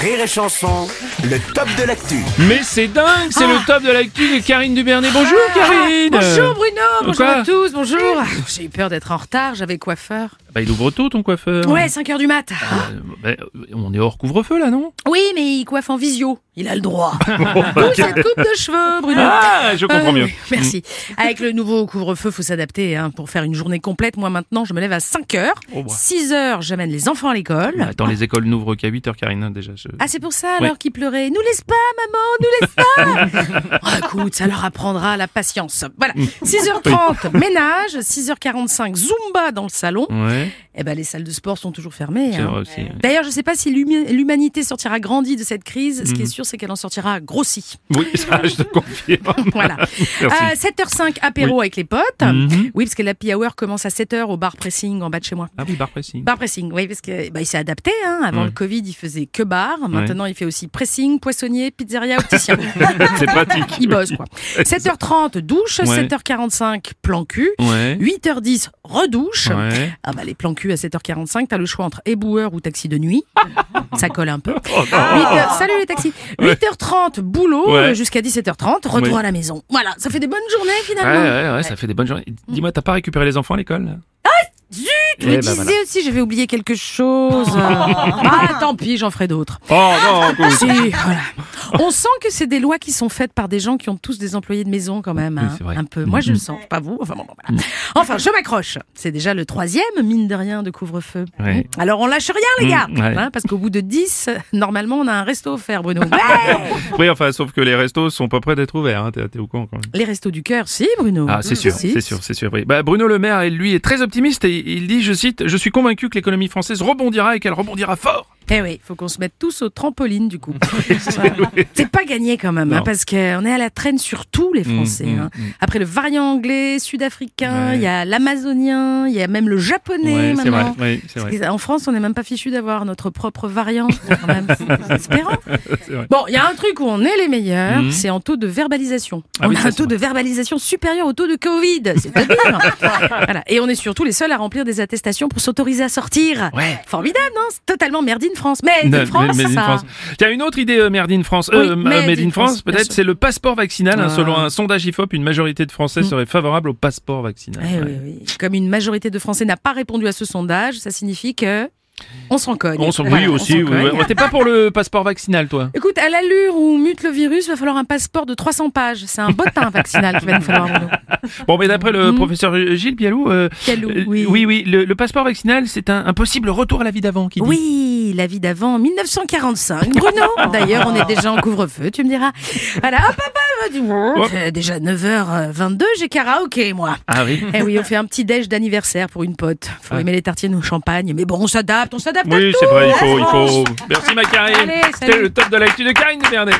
Rire et Chanson, le top de l'actu. Mais c'est dingue, c'est le top de l'actu de Karine Dubernet. Bonjour Karine Bonjour Bruno, bonjour Quoi à tous, bonjour. J'ai eu peur d'être en retard, j'avais coiffeur. Bah il ouvre tôt ton coiffeur. Ouais, 5 heures du mat. Euh, bah, on est hors couvre-feu là, non? Oui, mais il coiffe en visio. Il a le droit. D'où cette coupe de cheveux, Bruno. Ah, je comprends mieux. oui, Merci. Avec le nouveau couvre-feu, faut s'adapter hein, pour faire une journée complète. Moi maintenant, je me lève à 5 heures. Oh, bah. 6 heures, j'amène les enfants à l'école. Attends, les écoles n'ouvrent qu'à 8h Karine, hein, déjà. je- Ah, c'est pour ça Oui. alors qu'ils pleuraient. Nous laisse pas, maman, nous laisse pas. oh, écoute, ça leur apprendra la patience. Voilà. 6h30, ménage. 6h45, Zumba dans le salon. Ouais, Eh ben, les salles de sport sont toujours fermées. hein. ouais. D'ailleurs, je ne sais pas si l'humanité sortira grandie de cette crise. Ce qui est Mhm. sûr, c'est qu'elle en sortira grossie. Oui, ça je te confirme. Voilà. Merci. Euh, 7h05, apéro avec les potes. Mhm. Oui, parce que l'happy hour commence à 7h au bar pressing en bas de chez moi. Ah oui, bar pressing. Bar pressing, oui, parce que bah, s'est adapté. Hein. Avant Ouais. le Covid, il faisait que bar. Maintenant, il fait aussi pressing, poissonnier, pizzeria, opticien. C'est pratique. il bosse, quoi. 7h30, douche. Ouais. 7h45, plan cul. Ouais. 8h10, redouche. Ah bah les plans cul à 7h45, t'as le choix entre éboueur ou taxi de nuit. Ça colle un peu. Oh, 8 heures- salut les taxis. 8h30 boulot Ouais. euh, jusqu'à 17h30, retour Oui. à la maison. Voilà, ça fait des bonnes journées finalement. ouais, ouais, ça fait des bonnes journées. Dis-moi, t'as pas récupéré les enfants à l'école là? Zut, Eh je me ben disais voilà. aussi, j'avais oublié quelque chose. ah, tant pis, j'en ferai d'autres. Oh non. Si, voilà. On sent que c'est des lois qui sont faites par des gens qui ont tous des employés de maison quand même. Hein, un peu. Moi, je le sens, pas vous. Enfin, bon, bon, voilà. enfin je m'accroche. C'est déjà le troisième, mine de rien, de couvre-feu. Ouais. Alors, on lâche rien, les gars. Mm, ouais. Hein, parce qu'au bout de 10, normalement, on a un resto offert, Bruno. Ouais. Oui, enfin, sauf que les restos sont pas prêts d'être ouverts. Hein. T'es t'es au courant quand même. les restos du cœur, si, Bruno. Ah, c'est sûr, Si. c'est sûr, c'est sûr. Oui. Bah, Bruno Le Maire, lui, est très optimiste et il dit, je cite, je suis convaincu que l'économie française rebondira et qu'elle rebondira fort. Eh oui, il faut qu'on se mette tous au trampoline, du coup. C'est pas gagné quand même, hein, parce qu'on est à la traîne sur tous les Français. Mm, hein. mm, mm. Après le variant anglais, sud-africain, Ouais. il y a l'amazonien, il y a même le japonais Ouais, c'est vrai. maintenant. Oui, c'est vrai. En France, on n'est même pas fichu d'avoir notre propre variant. C'est Espérant. Vrai. Bon, il y a un truc où on est les meilleurs, c'est en taux de verbalisation. Ah on oui, a un taux vrai. de verbalisation supérieur au taux de Covid. C'est pas voilà. Et on est surtout les seuls à remplir des attestations pour s'autoriser à sortir. Ouais. Formidable, non? C'est totalement merde in France. Made in France, Made in. France. Tiens, une autre idée euh, Made in France. Oui, Euh, Made Made in in France, peut-être, c'est le passeport vaccinal. hein. Ah. selon un sondage IFOP, une majorité de Français Mm. seraient favorables au passeport vaccinal. Eh Ouais. oui, oui. Comme une majorité de Français n'a pas répondu à ce sondage, ça signifie que on s'en cogne. On s'en oui Voilà, aussi. ouais. T'es pas pour le passeport vaccinal, toi Écoute, à l'allure où mute le virus, va falloir un passeport de 300 pages. C'est un bottin vaccinal qu'il va nous falloir. Bon, mais d'après le Mm. professeur Gilles Bialou, euh, Quel euh, oui. oui, oui, le, le passeport vaccinal, c'est un, un possible retour à la vie d'avant. qui dit. Oui, la vie d'avant, 1945. Bruno, d'ailleurs, on est déjà en couvre-feu, tu me diras. Voilà, hop, hop, Hop. euh, Déjà 9h22, j'ai karaoké, moi. Ah oui. Eh oui, on fait un petit déj d'anniversaire pour une pote. Faut Ah. aimer les tartines au champagne. Mais bon, on s'adapte, on s'adapte Oui, c'est vrai, il hein, faut, il faut. Merci ma Karine. C'était le top de l'actu de Karine Bernet.